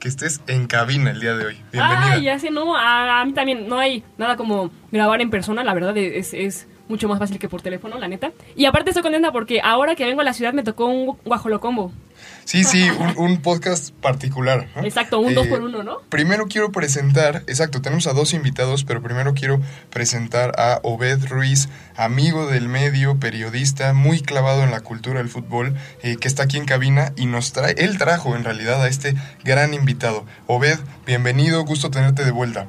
que estés en cabina el día de hoy. Ay, ya sé, no, a, a mí también no hay nada como grabar en persona, la verdad es, es mucho más fácil que por teléfono, la neta. Y aparte estoy contenta porque ahora que vengo a la ciudad me tocó un guajolocombo. Sí, sí, un, un podcast particular. ¿no? Exacto, un Eh, dos por uno, ¿no? Primero quiero presentar, exacto, tenemos a dos invitados, pero primero quiero presentar a Obed Ruiz, amigo del medio, periodista, muy clavado en la cultura del fútbol, eh, que está aquí en cabina y nos trae, él trajo en realidad a este gran invitado. Obed, bienvenido, gusto tenerte de vuelta.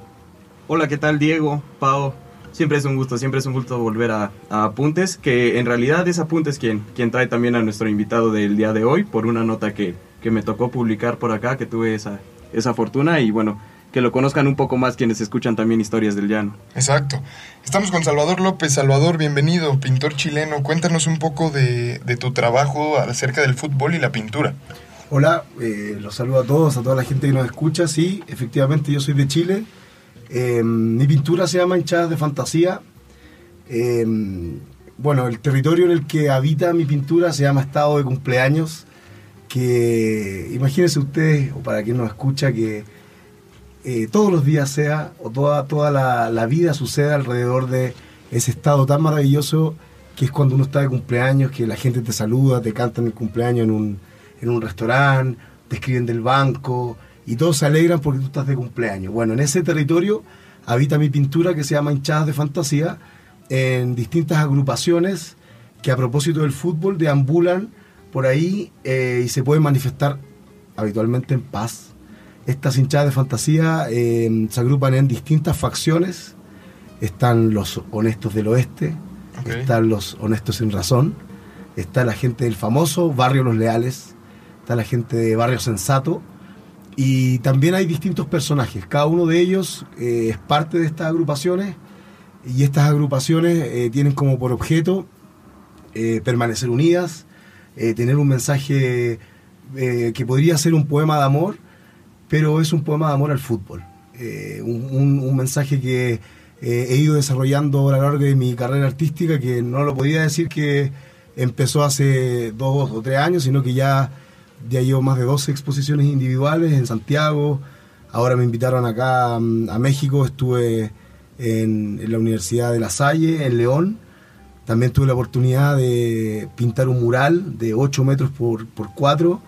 Hola, ¿qué tal Diego? Pau. Siempre es un gusto, siempre es un gusto volver a, a Apuntes, que en realidad es Apuntes quien, quien trae también a nuestro invitado del día de hoy por una nota que, que me tocó publicar por acá, que tuve esa, esa fortuna y bueno, que lo conozcan un poco más quienes escuchan también historias del llano. Exacto. Estamos con Salvador López. Salvador, bienvenido, pintor chileno. Cuéntanos un poco de, de tu trabajo acerca del fútbol y la pintura. Hola, eh, los saludo a todos, a toda la gente que nos escucha. Sí, efectivamente yo soy de Chile. Eh, mi pintura se llama Hinchadas de Fantasía. Eh, bueno, el territorio en el que habita mi pintura se llama Estado de Cumpleaños. Que imagínense ustedes, o para quien nos escucha, que eh, todos los días sea, o toda, toda la, la vida suceda alrededor de ese estado tan maravilloso que es cuando uno está de cumpleaños, que la gente te saluda, te cantan el cumpleaños en un, en un restaurante, te escriben del banco y todos se alegran porque tú estás de cumpleaños. Bueno, en ese territorio habita mi pintura que se llama Hinchadas de Fantasía en distintas agrupaciones que a propósito del fútbol deambulan por ahí eh, y se pueden manifestar habitualmente en paz. Estas hinchadas de fantasía eh, se agrupan en distintas facciones. Están los honestos del oeste, están los honestos sin razón, está la gente del famoso Barrio Los Leales, está la gente de Barrio Sensato, y también hay distintos personajes. Cada uno de ellos eh, es parte de estas agrupaciones, y estas agrupaciones eh, tienen como por objeto eh, permanecer unidas, eh, tener un mensaje que podría ser un poema de amor, pero es un poema de amor al fútbol. Un, un- mensaje que he ido desarrollando a lo largo de mi carrera artística, que no lo podía decir que empezó hace dos o tres años, sino que ya, ya llevo más de 12 exposiciones individuales en Santiago. Ahora me invitaron acá mm, a México, estuve en, en la Universidad de La Salle, en León. También tuve la oportunidad de pintar un mural de 8 metros por, por 4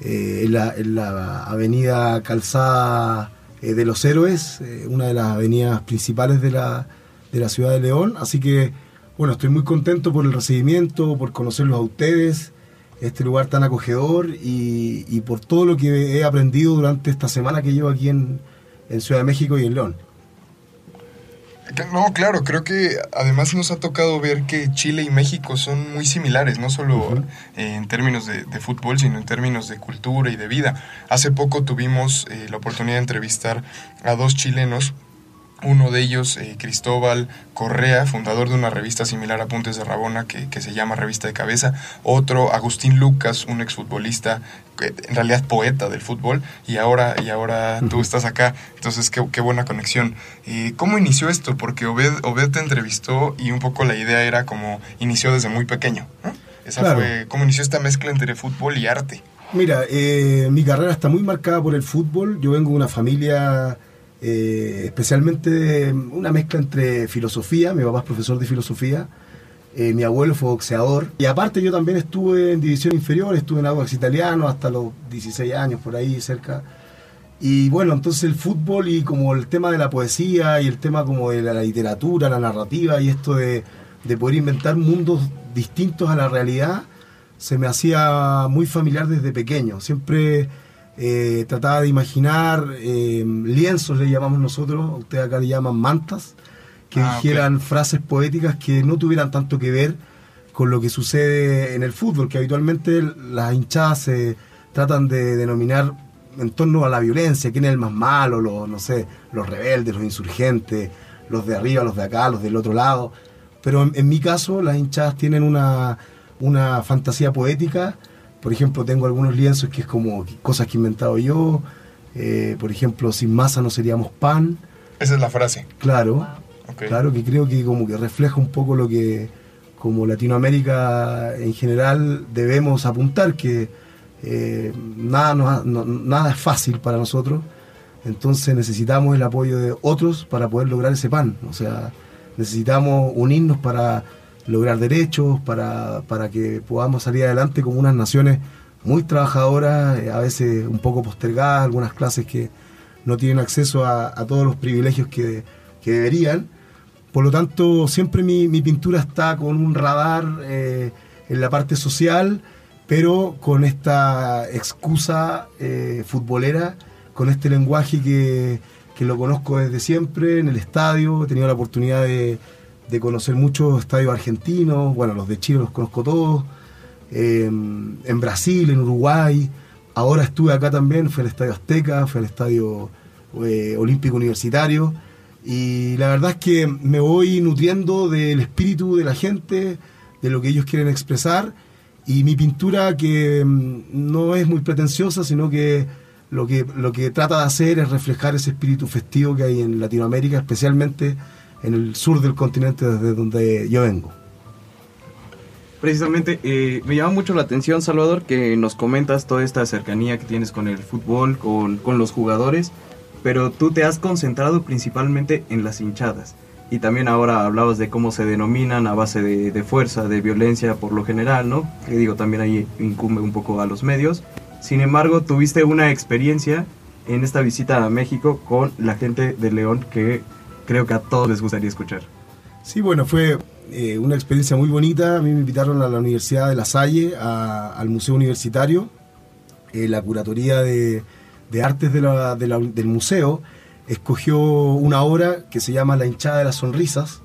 eh, en, la, en la avenida Calzada eh, de los Héroes, eh, una de las avenidas principales de la, de la ciudad de León. Así que, bueno, estoy muy contento por el recibimiento, por conocerlos a ustedes, este lugar tan acogedor y, y por todo lo que he aprendido durante esta semana que llevo aquí en, en Ciudad de México y en León. No, claro, creo que además nos ha tocado ver que Chile y México son muy similares, no solo eh, en términos de, de fútbol, sino en términos de cultura y de vida. Hace poco tuvimos eh, la oportunidad de entrevistar a dos chilenos, uno de ellos eh, Cristóbal Correa, fundador de una revista similar a Puntes de Rabona que, que se llama Revista de Cabeza, otro Agustín Lucas, un exfutbolista, que en realidad poeta del fútbol, y ahora, y ahora tú estás acá, entonces qué, qué buena conexión. Eh, ¿Cómo inició esto? Porque Obed, Obed te entrevistó y un poco la idea era como inició desde muy pequeño. ¿no? Esa Claro. fue, ¿cómo inició esta mezcla entre fútbol y arte? Mira, eh, mi carrera está muy marcada por el fútbol. Yo vengo de una familia eh, especialmente una mezcla entre filosofía. Mi papá es profesor de filosofía. eh, mi abuelo fue boxeador. Y aparte yo también estuve en división inferior, estuve en Audax Italiano hasta los 16 años, por ahí cerca. Y bueno, entonces el fútbol y como el tema de la poesía y el tema como de la literatura, la narrativa y esto de, de poder inventar mundos distintos a la realidad, se me hacía muy familiar desde pequeño. Siempre eh, trataba de imaginar eh, lienzos, le llamamos nosotros, ustedes acá le llaman mantas, que Ah, dijeran frases poéticas que no tuvieran tanto que ver con lo que sucede en el fútbol, que habitualmente las hinchadas se tratan de denominar en torno a la violencia, quién es el más malo, los, no sé, los rebeldes, los insurgentes, los de arriba, los de acá, los del otro lado. Pero en, en mi caso, las hinchadas tienen una, una fantasía poética. Por ejemplo, tengo algunos lienzos que es como cosas que he inventado yo. Eh, por ejemplo, sin masa no seríamos pan. Esa es la frase. Claro, claro que creo que como que refleja un poco lo que como Latinoamérica en general debemos apuntar, que eh, nada, nos ha- no- nada es fácil para nosotros, entonces necesitamos el apoyo de otros para poder lograr ese pan, o sea, necesitamos unirnos para lograr derechos, para, para que podamos salir adelante como unas naciones muy trabajadoras, eh, a veces un poco postergadas, algunas clases que no tienen acceso a, todos los privilegios que, que deberían. Por lo tanto, siempre mi, mi pintura está con un radar eh, en la parte social, pero con esta excusa eh, futbolera, con este lenguaje que, que lo conozco desde siempre en el estadio. He tenido la oportunidad de, de conocer muchos estadios argentinos, bueno, los de Chile los conozco todos, eh, en Brasil, en Uruguay. Ahora estuve acá también, fui al Estadio Azteca, fui al Estadio eh, Olímpico Universitario. Y la verdad es que me voy nutriendo del espíritu de la gente, de lo que ellos quieren expresar. Y mi pintura, que mm, no es muy pretenciosa, sino que lo, que lo que trata de hacer es reflejar ese espíritu festivo que hay en Latinoamérica, especialmente en el sur del continente desde donde yo vengo. Precisamente, eh, me llama mucho la atención, Salvador, que nos comentas toda esta cercanía que tienes con el fútbol, con, con los jugadores, pero tú te has concentrado principalmente en las hinchadas. Y también ahora hablabas de cómo se denominan a base de, de fuerza, de violencia por lo general, ¿no? Que digo, también ahí incumbe un poco a los medios. Sin embargo, tuviste una experiencia en esta visita a México con la gente de León que creo que a todos les gustaría escuchar. Sí, bueno, fue eh, una experiencia muy bonita. A mí me invitaron a la Universidad de La Salle, a- al Museo Universitario. Eh, la curatoría de, de artes de la- de la- del museo escogió una obra que se llama La hinchada de las sonrisas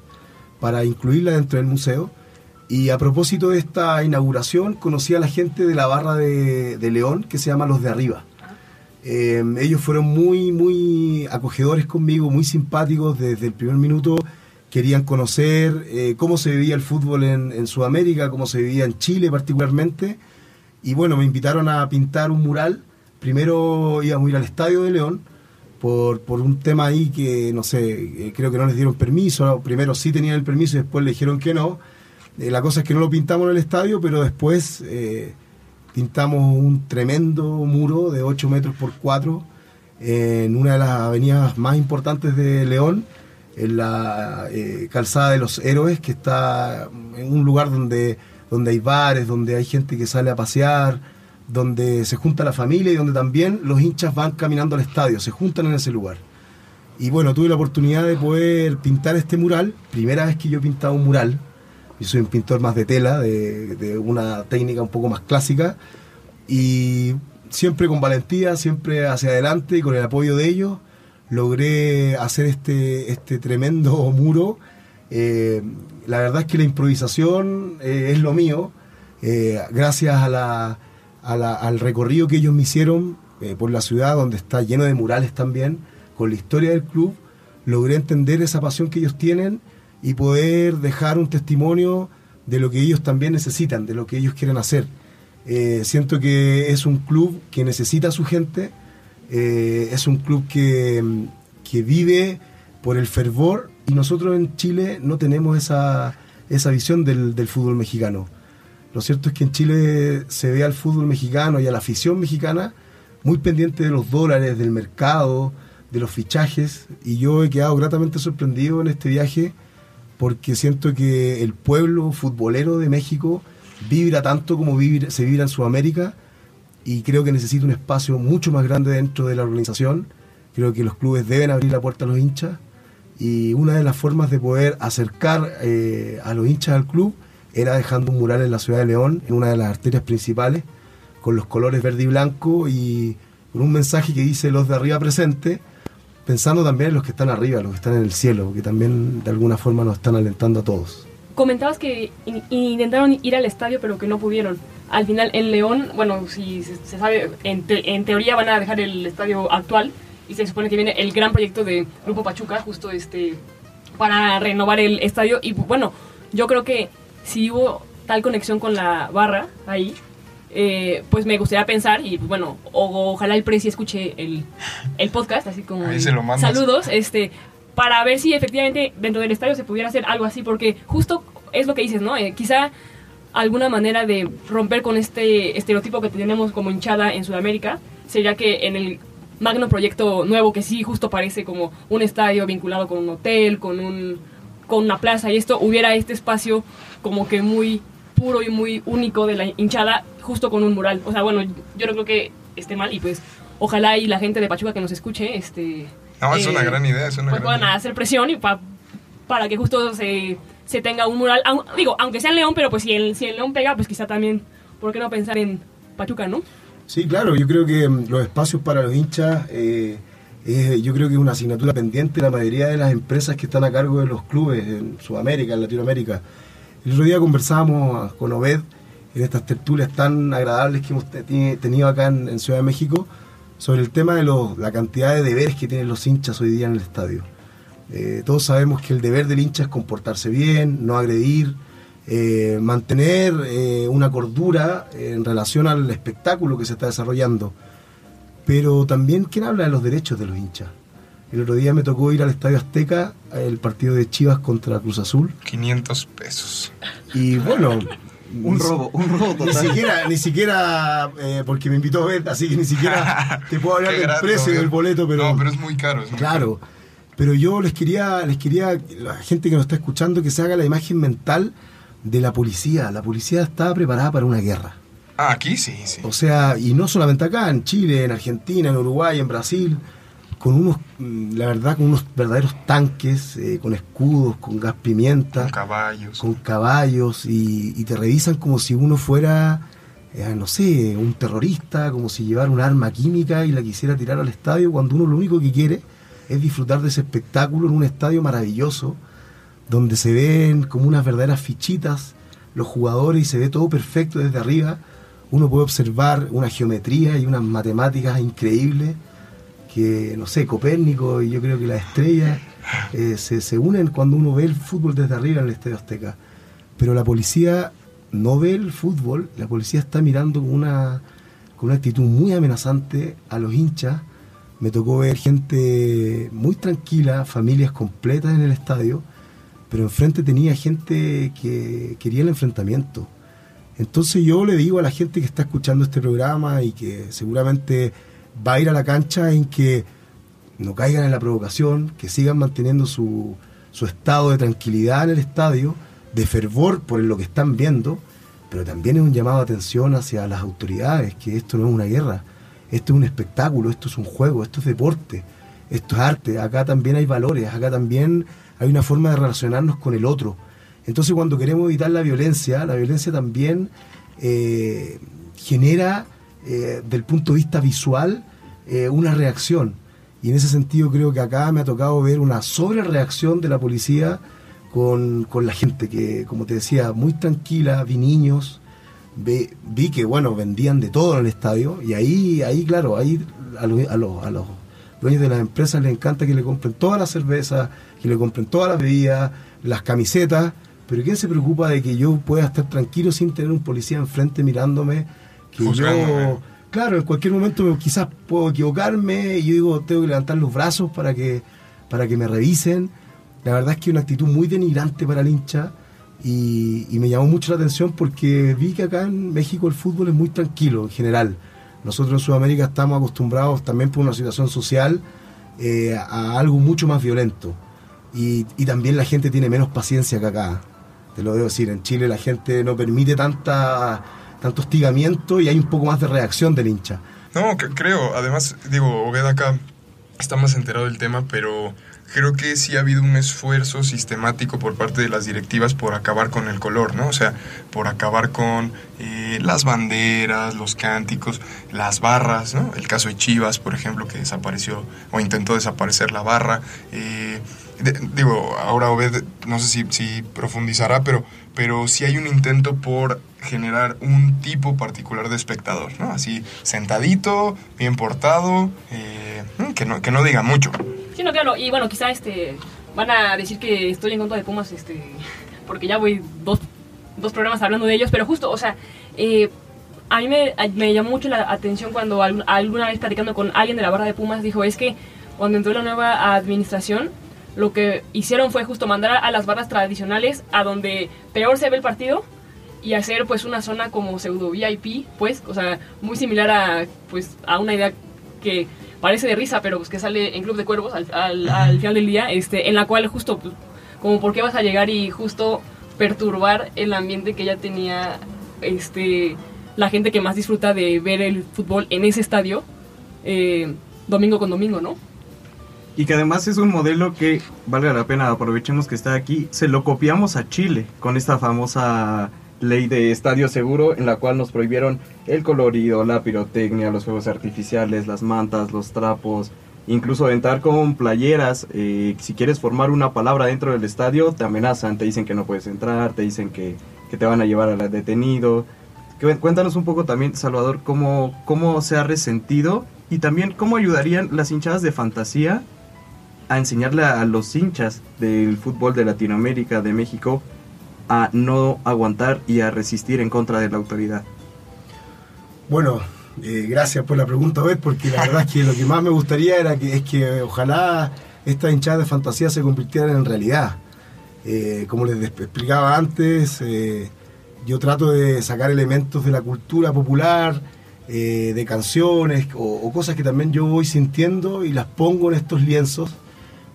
para incluirla dentro del museo. Y a propósito de esta inauguración, conocí a la gente de la barra de, de León, que se llama Los de Arriba. Eh, ellos fueron muy, muy acogedores conmigo, muy simpáticos desde el primer minuto. Querían conocer eh, cómo se vivía el fútbol en, en Sudamérica, cómo se vivía en Chile particularmente. Y bueno, me invitaron a pintar un mural. Primero íbamos a ir al Estadio de León por, por un tema ahí que, no sé, eh, creo que no les dieron permiso. Primero sí tenían el permiso y después le dijeron que no. Eh, la cosa es que no lo pintamos en el estadio, pero después eh, pintamos un tremendo muro de 8 metros por 4 en una de las avenidas más importantes de León, en la eh, calzada de los héroes, que está en un lugar donde, donde hay bares, donde hay gente que sale a pasear, donde se junta la familia y donde también los hinchas van caminando al estadio, se juntan en ese lugar. Y bueno, tuve la oportunidad de poder pintar este mural, primera vez que yo he pintado un mural, yo soy un pintor más de tela, de, una técnica un poco más clásica, y siempre con valentía, siempre hacia adelante y con el apoyo de ellos, logré hacer este, este tremendo muro. Eh, la verdad es que la improvisación eh, es lo mío, eh, gracias a a la- al recorrido que ellos me hicieron por la ciudad, donde está lleno de murales también, con la historia del club, logré entender esa pasión que ellos tienen y poder dejar un testimonio de lo que ellos también necesitan, de lo que ellos quieren hacer. Eh, siento que es un club que necesita a su gente, eh, es un club que, que vive por el fervor y nosotros en Chile no tenemos esa, esa visión del, del fútbol mexicano. Lo cierto es que en Chile se ve al fútbol mexicano y a la afición mexicana muy pendiente de los dólares, del mercado, de los fichajes, y yo he quedado gratamente sorprendido en este viaje porque siento que el pueblo futbolero de México vibra tanto como vibra- se vibra en Sudamérica y creo que necesita un espacio mucho más grande dentro de la organización. Creo que los clubes deben abrir la puerta a los hinchas y una de las formas de poder acercar eh, a los hinchas al club era dejando un mural en la ciudad de León, en una de las arterias principales, con los colores verde y blanco y con un mensaje que dice los de arriba presente, pensando también en los que están arriba, los que están en el cielo, que también de alguna forma nos están alentando a todos. Comentabas que in- intentaron ir al estadio pero que no pudieron. al final en León, bueno, si se, sabe, en, te- en teoría van a dejar el estadio actual y se supone que viene el gran proyecto de Grupo Pachuca, justo este, para renovar el estadio. Y bueno, yo creo que si hubo tal conexión con la barra ahí, eh, pues me gustaría pensar, y bueno, o- ojalá el Presi escuche el, el podcast, así como Ahí se lo saludos, este, para ver si efectivamente dentro del estadio se pudiera hacer algo así, porque justo es lo que dices, ¿no? Eh, quizá alguna manera de romper con este estereotipo que tenemos como hinchada en Sudamérica sería que en el magno proyecto nuevo que sí justo parece como un estadio vinculado con un hotel, con un con una plaza y esto hubiera este espacio como que muy puro y muy único de la hinchada justo con un mural. O sea, bueno, yo no creo que esté mal y pues ojalá y la gente de Pachuca que nos escuche este No, es eh, una gran idea, es una pues gran puedan idea. hacer presión y pa- para que justo se, se tenga un mural. Aun- digo, aunque sea en León, pero pues si el, si el León pega, pues quizá también, ¿por qué no pensar en Pachuca, no? Sí, claro, yo creo que mm, los espacios para los hinchas, eh, es- yo creo que es una asignatura pendiente de la mayoría de las empresas que están a cargo de los clubes en Sudamérica, en Latinoamérica. El otro día conversábamos con Obed en estas tertulias tan agradables que hemos te- tenido acá en, Ciudad de México sobre el tema de la cantidad de deberes que tienen los hinchas hoy día en el estadio. Eh, todos sabemos que el deber del hincha es comportarse bien, no agredir, eh, mantener eh, una cordura en relación al espectáculo que se está desarrollando. Pero también, ¿quién habla de los derechos de los hinchas? El otro día me tocó ir al Estadio Azteca, el partido de Chivas contra Cruz Azul. 500 pesos. Y bueno... Un ni- robo, un robo Ni total. siquiera, ni siquiera eh, porque me invitó a ver, así que ni siquiera te puedo hablar del grato, precio ¿eh? del boleto, pero... No, pero es muy caro. Es muy Claro, pero yo les quería, les quería, la gente que nos está escuchando, que se haga la imagen mental de la policía. La policía estaba preparada para una guerra. Ah, aquí sí, sí. O sea, y no solamente acá, en Chile, en Argentina, en Uruguay, en Brasil, con unos, mm, la verdad, con unos verdaderos tanques, eh, con escudos, con gas pimienta, Con caballos. con caballos, y, y te revisan como si uno fuera, eh, no sé, un terrorista, como si llevara un arma química y la quisiera tirar al estadio, cuando uno lo único que quiere es disfrutar de ese espectáculo en un estadio maravilloso, donde se ven como unas verdaderas fichitas los jugadores y se ve todo perfecto desde arriba. Uno puede observar una geometría y unas matemáticas increíbles que, no sé, Copérnico y yo creo que las estrellas eh, se, se unen cuando uno ve el fútbol desde arriba en el Estadio Azteca. Pero la policía no ve el fútbol, la policía está mirando con una, con una actitud muy amenazante a los hinchas. Me tocó ver gente muy tranquila, familias completas en el estadio, pero enfrente tenía gente que quería el enfrentamiento. Entonces yo le digo a la gente que está escuchando este programa y que seguramente va a ir a la cancha en que no caigan en la provocación, que sigan manteniendo su, su estado de tranquilidad en el estadio, de fervor por lo que están viendo, pero también es un llamado de atención hacia las autoridades, que esto no es una guerra, esto es un espectáculo, esto es un juego, esto es deporte, esto es arte, acá también hay valores, acá también hay una forma de relacionarnos con el otro. Entonces cuando queremos evitar la violencia, la violencia también eh, genera, eh, del punto de vista visual, eh, una reacción. Y en ese sentido creo que acá me ha tocado ver una sobrereacción de la policía con, con la gente, que como te decía, muy tranquila, vi niños, ve- vi que bueno, vendían de todo en el estadio, y ahí, ahí claro, ahí a los, a los, a los dueños de las empresas les encanta que le compren toda la cerveza, que le compren todas las bebidas, las camisetas, pero ¿quién se preocupa de que yo pueda estar tranquilo sin tener un policía enfrente mirándome? Que yo, claro, en cualquier momento me- quizás puedo equivocarme y yo digo, tengo que levantar los brazos para que, para que me revisen. La verdad es que es una actitud muy denigrante para el hincha y, y me llamó mucho la atención porque vi que acá en México el fútbol es muy tranquilo en general. Nosotros en Sudamérica estamos acostumbrados también por una situación social eh, a algo mucho más violento. Y, y también la gente tiene menos paciencia que acá. Te lo debo decir, en Chile la gente no permite tanta, tanto hostigamiento y hay un poco más de reacción del hincha. No, que- creo. Además, digo, Obed acá está más enterado del tema, pero creo que sí ha habido un esfuerzo sistemático por parte de las directivas por acabar con el color, ¿no? O sea, por acabar con eh, las banderas, los cánticos, las barras, ¿no? El caso de Chivas, por ejemplo, que desapareció o intentó desaparecer la barra. Eh, de- digo, ahora Obed, no sé si profundizará, pero, pero sí hay un intento por generar un tipo particular de espectador, ¿no? Así, sentadito, bien portado, eh, que, no, que no diga mucho. Sí, no, claro. Y bueno, quizá este van a decir que estoy en contra de Pumas, este, porque ya voy dos, dos programas hablando de ellos, pero justo, o sea, eh, a mí me, me llamó mucho la atención cuando al- alguna vez platicando con alguien de la barra de Pumas dijo, es que cuando entró la nueva administración, lo que hicieron fue justo mandar a las barras tradicionales a donde peor se ve el partido y hacer pues una zona como pseudo VIP, pues, o sea, muy similar a pues a una idea que parece de risa, pero pues que sale en Club de Cuervos al, al- al final del día, este, en la cual justo pues, como por qué vas a llegar y justo perturbar el ambiente que ya tenía este la gente que más disfruta de ver el fútbol en ese estadio eh, domingo con domingo, ¿no? Y que además es un modelo que, valga la pena, aprovechemos que está aquí, se lo copiamos a Chile con esta famosa ley de estadio seguro en la cual nos prohibieron el colorido, la pirotecnia, los fuegos artificiales, las mantas, los trapos, incluso entrar con playeras. eh, si quieres formar una palabra dentro del estadio, te amenazan, te dicen que no puedes entrar, te dicen que, que te van a llevar al detenido. Cuéntanos un poco también, Salvador, cómo, cómo se ha resentido y también cómo ayudarían las hinchadas de fantasía a enseñarle a los hinchas del fútbol de Latinoamérica, de México, a no aguantar y a resistir en contra de la autoridad. Bueno, eh, gracias por la pregunta, Obed, porque la verdad es que lo que más me gustaría era que es que ojalá estas hinchadas de fantasía se convirtieran en realidad. Eh, como les explicaba antes, eh, yo trato de sacar elementos de la cultura popular, eh, de canciones o, o cosas que también yo voy sintiendo y las pongo en estos lienzos.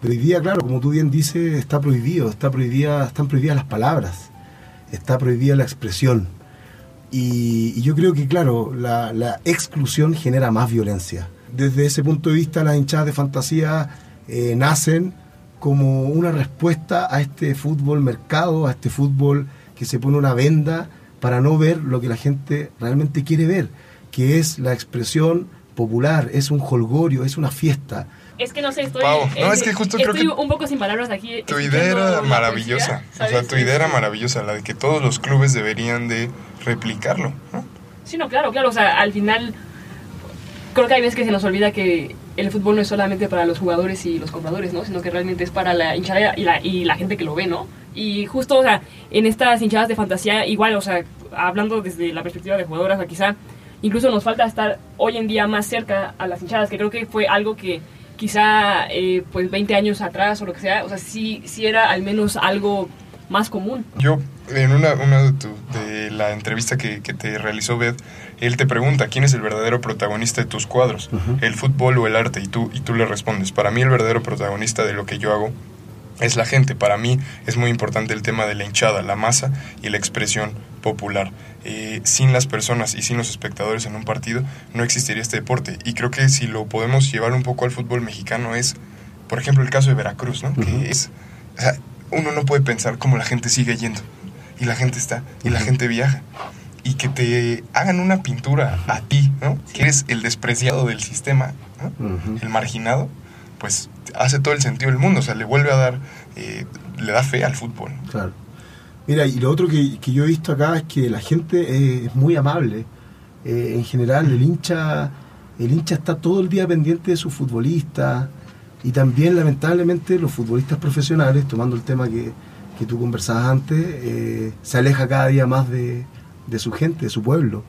Pero claro, como tú bien dices, está prohibido, está prohibida, están prohibidas las palabras, está prohibida la expresión. Y, yo creo que, claro, la, la exclusión genera más violencia. Desde ese punto de vista, las hinchadas de fantasía eh, nacen como una respuesta a este fútbol mercado, a este fútbol que se pone una venda para no ver lo que la gente realmente quiere ver, que es la expresión popular, es un holgorio, es una fiesta. Es que no sé, estoy, Pau, no, eh, es que justo creo que un poco sin palabras aquí. Tu idea era maravillosa. O sea, tu idea era maravillosa, la de que todos los clubes deberían de replicarlo. ¿no? Sí, no, claro, claro. O sea, al final creo que hay veces que se nos olvida que el fútbol no es solamente para los jugadores y los compradores, ¿no? Sino que realmente es para la hinchada y la, y la gente que lo ve, ¿no? Y justo, o sea, en estas hinchadas de fantasía, igual, o sea, hablando desde la perspectiva de jugadoras, o sea, quizá incluso nos falta estar hoy en día más cerca a las hinchadas, que creo que fue algo que quizá, eh, pues, 20 años atrás o lo que sea, o sea, sí, sí era al menos algo más común. Yo, en una, una de, tu- de la entrevista que, que te realizó Beth, él te pregunta quién es el verdadero protagonista de tus cuadros, el fútbol o el arte, y tú, y tú le respondes, para mí el verdadero protagonista de lo que yo hago es la gente. Para mí es muy importante el tema de la hinchada, la masa y la expresión popular. Eh, sin las personas y sin los espectadores en un partido no existiría este deporte. Y creo que si lo podemos llevar un poco al fútbol mexicano es, por ejemplo, el caso de Veracruz, ¿no? Que es, o sea, uno no puede pensar cómo la gente sigue yendo. Y la gente está, y la gente viaja. Y que te hagan una pintura a ti, ¿no? Que eres el despreciado del sistema, ¿no? El marginado, pues hace todo el sentido del mundo, o sea, le vuelve a dar, eh, le da fe al fútbol. Claro. Mira, y lo otro que, que yo he visto acá es que la gente es muy amable. Eh, en general, el hincha, el hincha está todo el día pendiente de sus futbolistas y también, lamentablemente, los futbolistas profesionales, tomando el tema que, que tú conversabas antes, eh, se aleja cada día más de, de su gente, de su pueblo.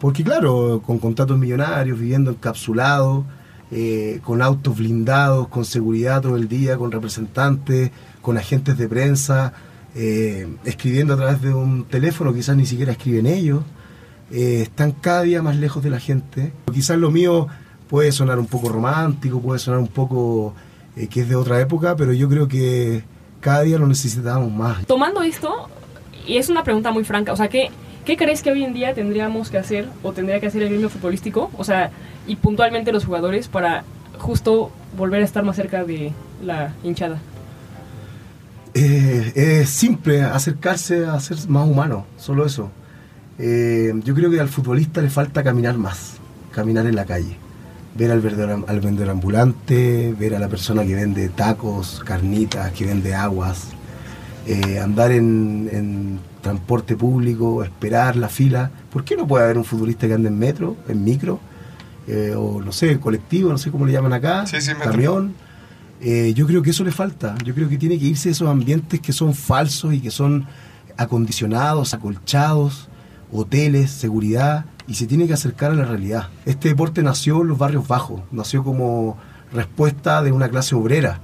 Porque claro, con contratos millonarios, viviendo encapsulados, eh, con autos blindados, con seguridad todo el día, con representantes, con agentes de prensa, eh, escribiendo a través de un teléfono, quizás ni siquiera escriben ellos, eh, están cada día más lejos de la gente. Quizás lo mío puede sonar un poco romántico, puede sonar un poco eh, que es de otra época, pero yo creo que cada día lo necesitamos más. Tomando esto, y es una pregunta muy franca, o sea, ¿qué, ¿qué crees que hoy en día tendríamos que hacer o tendría que hacer el gremio futbolístico? O sea, y puntualmente los jugadores para justo volver a estar más cerca de la hinchada? Eh, es simple, acercarse a ser más humano, solo eso. Eh, yo creo que al futbolista le falta caminar más, caminar en la calle, ver al vendedor, al vendedor ambulante, ver a la persona que vende tacos, carnitas, que vende aguas, eh, andar en, en transporte público, esperar la fila. ¿Por qué no puede haber un futbolista que ande en metro, en micro, eh, o no sé, colectivo, no sé cómo le llaman acá, Sí, sí, metro. camión? Eh, yo creo que eso le falta. Yo creo que tiene que irse de esos ambientes que son falsos y que son acondicionados, acolchados, hoteles, seguridad, y se tiene que acercar a la realidad. Este deporte nació en los barrios bajos, nació como respuesta de una clase obrera,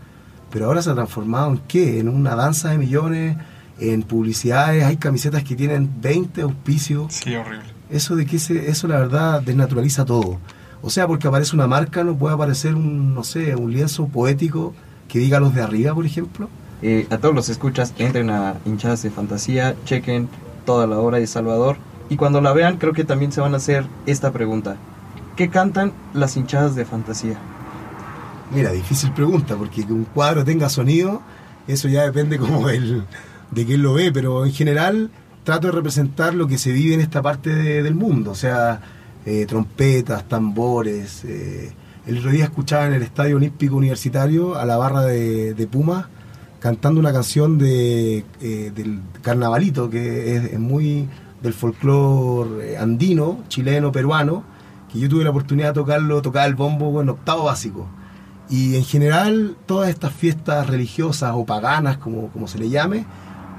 pero ahora se ha transformado en qué? En una danza de millones, en publicidades, hay camisetas que tienen 20 auspicios. Sí, horrible. Eso de que se, eso la verdad desnaturaliza todo. O sea, porque aparece una marca, no puede aparecer un, no sé, un lienzo poético que diga los de arriba, por ejemplo. Eh, a todos los escuchas, entren a hinchadas de fantasía, chequen toda la obra de Salvador y cuando la vean creo que también se van a hacer esta pregunta. ¿Qué cantan las hinchadas de fantasía? Mira, difícil pregunta, porque que un cuadro tenga sonido, eso ya depende como del, de quién lo ve, pero en general trato de representar lo que se vive en esta parte de- del mundo, o sea, eh, trompetas, tambores. eh, el otro día escuchaba en el Estadio Olímpico Universitario a la barra de, de Puma cantando una canción de, eh, del carnavalito, que es, muy del folclore andino, chileno, peruano, que yo tuve la oportunidad de tocarlo, tocar el bombo en octavo básico. Y en general, todas estas fiestas religiosas o paganas, como, como se le llame,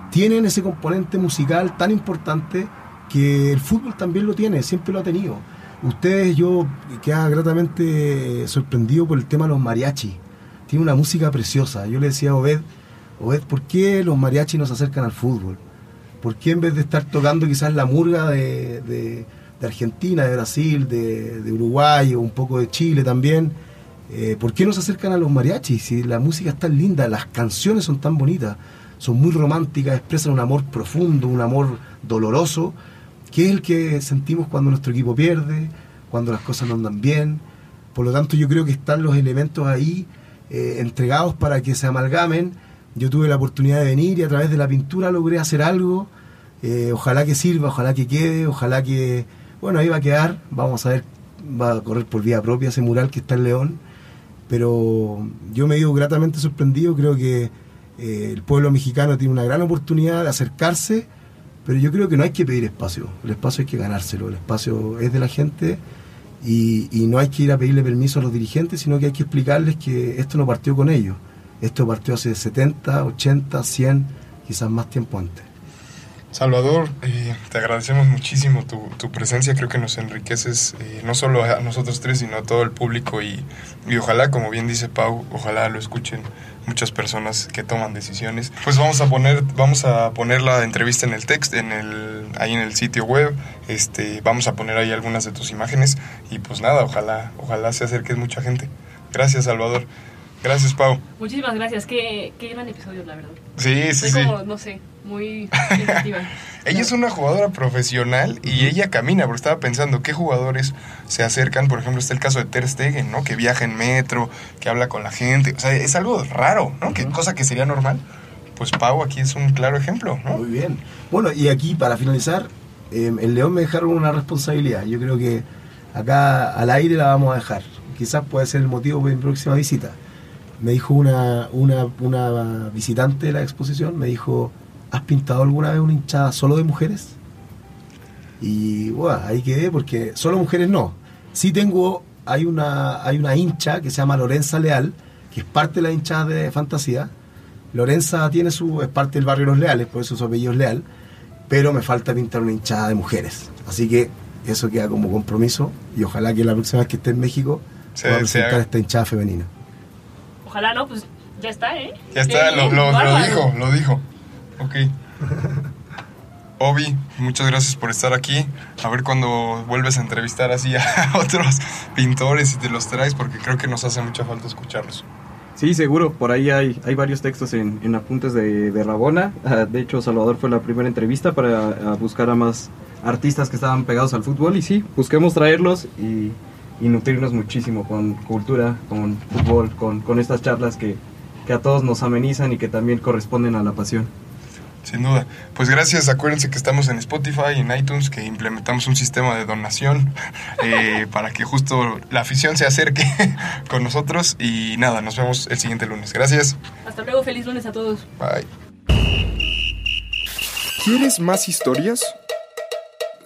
tienen ese componente musical tan importante que el fútbol también lo tiene, siempre lo ha tenido. Ustedes, yo queda gratamente sorprendido por el tema de los mariachis. Tiene una música preciosa. Yo le decía a Obed, Obed, ¿por qué los mariachis nos acercan al fútbol? ¿Por qué en vez de estar tocando quizás la murga de, de- Argentina, de Brasil, de, de Uruguay o un poco de Chile también, eh, ¿por qué nos acercan a los mariachis? Si la música es tan linda, las canciones son tan bonitas, son muy románticas, expresan un amor profundo, un amor doloroso, que es el que sentimos cuando nuestro equipo pierde, cuando las cosas no andan bien. Por lo tanto, yo creo que están los elementos ahí eh, entregados para que se amalgamen. Yo tuve la oportunidad de venir y a través de la pintura logré hacer algo. Eh, ojalá que sirva, ojalá que quede, ojalá que... Bueno, ahí va a quedar. Vamos a ver, va a correr por vía propia ese mural que está en León. Pero yo me ido gratamente sorprendido. Creo que eh, el pueblo mexicano tiene una gran oportunidad de acercarse. Pero yo creo que no hay que pedir espacio. El espacio hay que ganárselo. El espacio es de la gente y, no hay que ir a pedirle permiso a los dirigentes, sino que hay que explicarles que esto no partió con ellos. Esto partió hace 70, 80, 100, quizás más tiempo antes. Salvador, eh, te agradecemos muchísimo tu, tu presencia, creo que nos enriqueces eh, no solo a nosotros tres, sino a todo el público. Y, y ojalá, como bien dice Pau, ojalá lo escuchen muchas personas que toman decisiones. Pues vamos a poner, vamos a poner la entrevista en el text, en el, ahí en el sitio web, este, vamos a poner ahí algunas de tus imágenes. Y pues nada, ojalá, ojalá se acerque mucha gente. Gracias Salvador, gracias Pau. Muchísimas gracias, qué, qué gran episodio, la verdad. Sí, sí, Estoy sí. como, no sé, muy sensitiva. Ella es una jugadora profesional y ella camina, porque estaba pensando qué jugadores se acercan, por ejemplo, está el caso de Ter Stegen, ¿no? Que viaja en metro, que habla con la gente, o sea, es algo raro, ¿no? Que cosa que sería normal. Pues Pau aquí es un claro ejemplo, ¿no? Muy bien. Bueno, y aquí para finalizar, eh, en León me dejaron una responsabilidad. Yo creo que acá al aire la vamos a dejar. Quizás puede ser el motivo de mi próxima visita. Me dijo una, una, una visitante de la exposición, me dijo, ¿has pintado alguna vez una hinchada solo de mujeres? Y bueno, ahí quedé porque solo mujeres no. Sí tengo, hay una, hay una hincha que se llama Lorenza Leal, que es parte de la hinchada de fantasía. Lorenza tiene su, es parte del barrio Los Leales, por eso su apellido es Leal, pero me falta pintar una hinchada de mujeres. Así que eso queda como compromiso y ojalá que la próxima vez que esté en México Se- pueda se presentar esta hinchada femenina. Ojalá no, pues ya está, ¿eh? Ya está, Qué lo, dijo, lo dijo. Ok. Obi, muchas gracias por estar aquí. A ver cuando vuelves a entrevistar así a otros pintores y te los traes, porque creo que nos hace mucha falta escucharlos. Sí, seguro. Por ahí hay, hay varios textos en, en apuntes de, de Rabona. Ah, de hecho, Salvador fue la primera entrevista para buscar a más artistas que estaban pegados al fútbol. Y sí, busquemos traerlos y, y nutrirnos muchísimo con cultura, con fútbol, con, con estas charlas que, que a todos nos amenizan y que también corresponden a la pasión. Sin duda. Pues gracias, acuérdense que estamos en Spotify en iTunes, que implementamos un sistema de donación eh, para que justo la afición se acerque con nosotros. Y nada, nos vemos el siguiente lunes. Gracias. Hasta luego, feliz lunes a todos. Bye. ¿Quieres más historias?